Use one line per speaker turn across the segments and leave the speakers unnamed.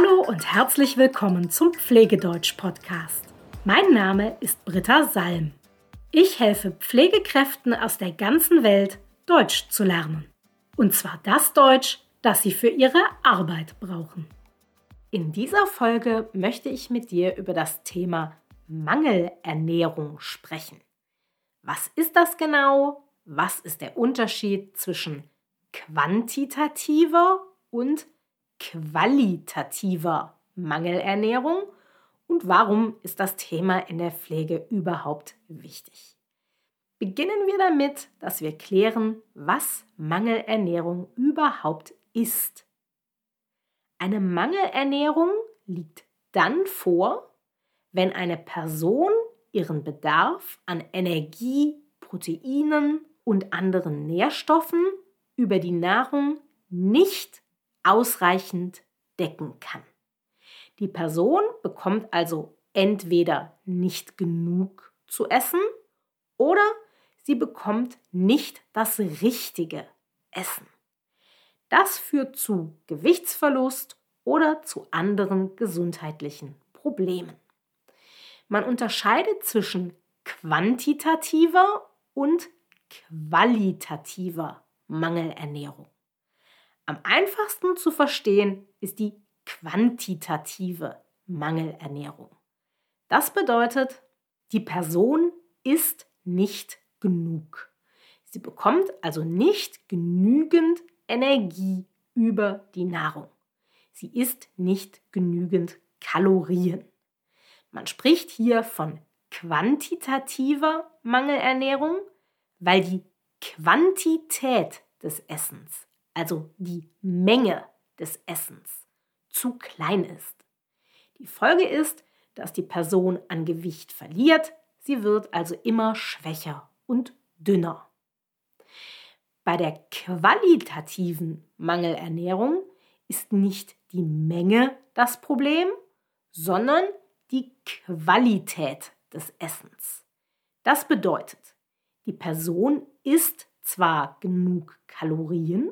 Hallo und herzlich willkommen zum Pflegedeutsch-Podcast. Mein Name ist Britta Salm. Ich helfe Pflegekräften aus der ganzen Welt, Deutsch zu lernen. Und zwar das Deutsch, das sie für ihre Arbeit brauchen. In dieser Folge möchte ich mit dir über das Thema Mangelernährung sprechen. Was ist das genau? Was ist der Unterschied zwischen quantitativer und qualitativer Mangelernährung und warum ist das Thema in der Pflege überhaupt wichtig? Beginnen wir damit, dass wir klären, was Mangelernährung überhaupt ist. Eine Mangelernährung liegt dann vor, wenn eine Person ihren Bedarf an Energie, Proteinen und anderen Nährstoffen über die Nahrung nicht ausreichend decken kann. Die Person bekommt also entweder nicht genug zu essen oder sie bekommt nicht das richtige Essen. Das führt zu Gewichtsverlust oder zu anderen gesundheitlichen Problemen. Man unterscheidet zwischen quantitativer und qualitativer Mangelernährung. Am einfachsten zu verstehen ist die quantitative Mangelernährung. Das bedeutet, die Person isst nicht genug. Sie bekommt also nicht genügend Energie über die Nahrung. Sie isst nicht genügend Kalorien. Man spricht hier von quantitativer Mangelernährung, weil die Quantität des Essens also die Menge des Essens, zu klein ist. Die Folge ist, dass die Person an Gewicht verliert, sie wird also immer schwächer und dünner. Bei der qualitativen Mangelernährung ist nicht die Menge das Problem, sondern die Qualität des Essens. Das bedeutet, die Person isst zwar genug Kalorien,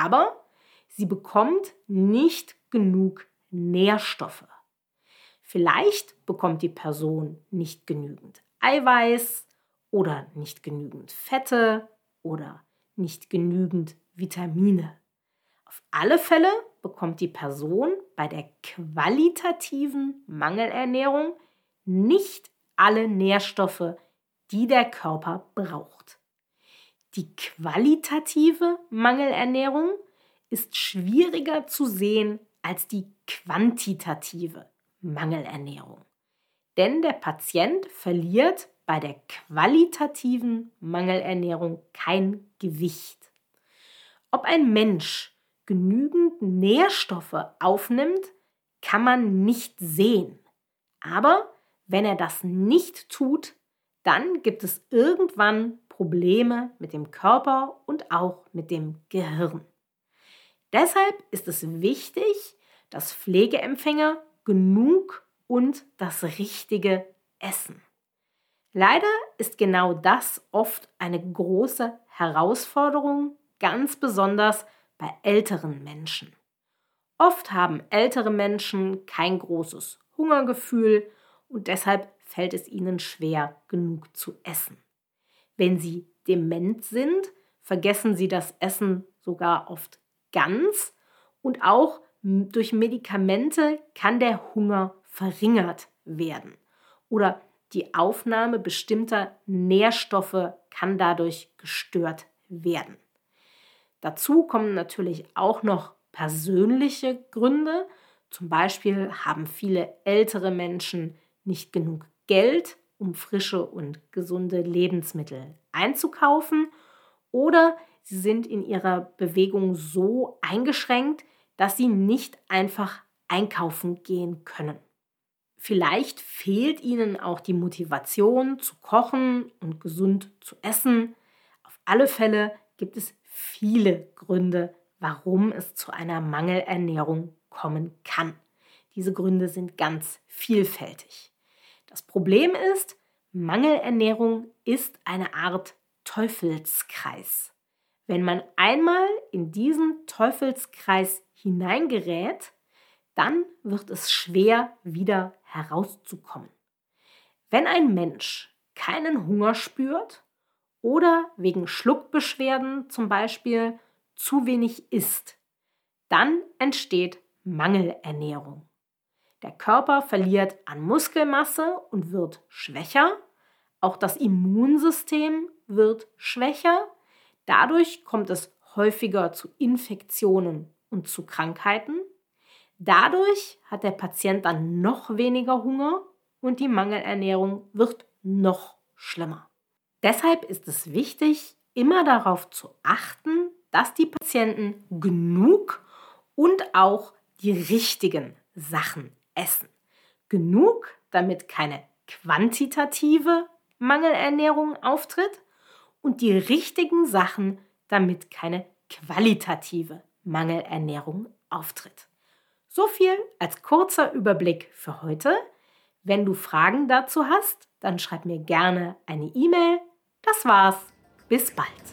aber sie bekommt nicht genug Nährstoffe. Vielleicht bekommt die Person nicht genügend Eiweiß oder nicht genügend Fette oder nicht genügend Vitamine. Auf alle Fälle bekommt die Person bei der qualitativen Mangelernährung nicht alle Nährstoffe, die der Körper braucht. Die qualitative Mangelernährung ist schwieriger zu sehen als die quantitative Mangelernährung. Denn der Patient verliert bei der qualitativen Mangelernährung kein Gewicht. Ob ein Mensch genügend Nährstoffe aufnimmt, kann man nicht sehen. Aber wenn er das nicht tut, dann gibt es irgendwann Probleme mit dem Körper und auch mit dem Gehirn. Deshalb ist es wichtig, dass Pflegeempfänger genug und das Richtige essen. Leider ist genau das oft eine große Herausforderung, ganz besonders bei älteren Menschen. Oft haben ältere Menschen kein großes Hungergefühl und deshalb fällt es ihnen schwer, genug zu essen. Wenn sie dement sind, vergessen sie das Essen sogar oft ganz und auch durch Medikamente kann der Hunger verringert werden oder die Aufnahme bestimmter Nährstoffe kann dadurch gestört werden. Dazu kommen natürlich auch noch persönliche Gründe. Zum Beispiel haben viele ältere Menschen nicht genug Geld, um frische und gesunde Lebensmittel einzukaufen oder sie sind in ihrer Bewegung so eingeschränkt, dass sie nicht einfach einkaufen gehen können. Vielleicht fehlt ihnen auch die Motivation zu kochen und gesund zu essen. Auf alle Fälle gibt es viele Gründe, warum es zu einer Mangelernährung kommen kann. Diese Gründe sind ganz vielfältig. Das Problem ist, Mangelernährung ist eine Art Teufelskreis. Wenn man einmal in diesen Teufelskreis hineingerät, dann wird es schwer, wieder herauszukommen. Wenn ein Mensch keinen Hunger spürt oder wegen Schluckbeschwerden zum Beispiel zu wenig isst, dann entsteht Mangelernährung. Der Körper verliert an Muskelmasse und wird schwächer. Auch das Immunsystem wird schwächer. Dadurch kommt es häufiger zu Infektionen und zu Krankheiten. Dadurch hat der Patient dann noch weniger Hunger und die Mangelernährung wird noch schlimmer. Deshalb ist es wichtig, immer darauf zu achten, dass die Patienten genug und auch die richtigen Sachen essen. Genug, damit keine quantitative Mangelernährung auftritt und die richtigen Sachen, damit keine qualitative Mangelernährung auftritt. So viel als kurzer Überblick für heute. Wenn du Fragen dazu hast, dann schreib mir gerne eine E-Mail. Das war's. Bis bald.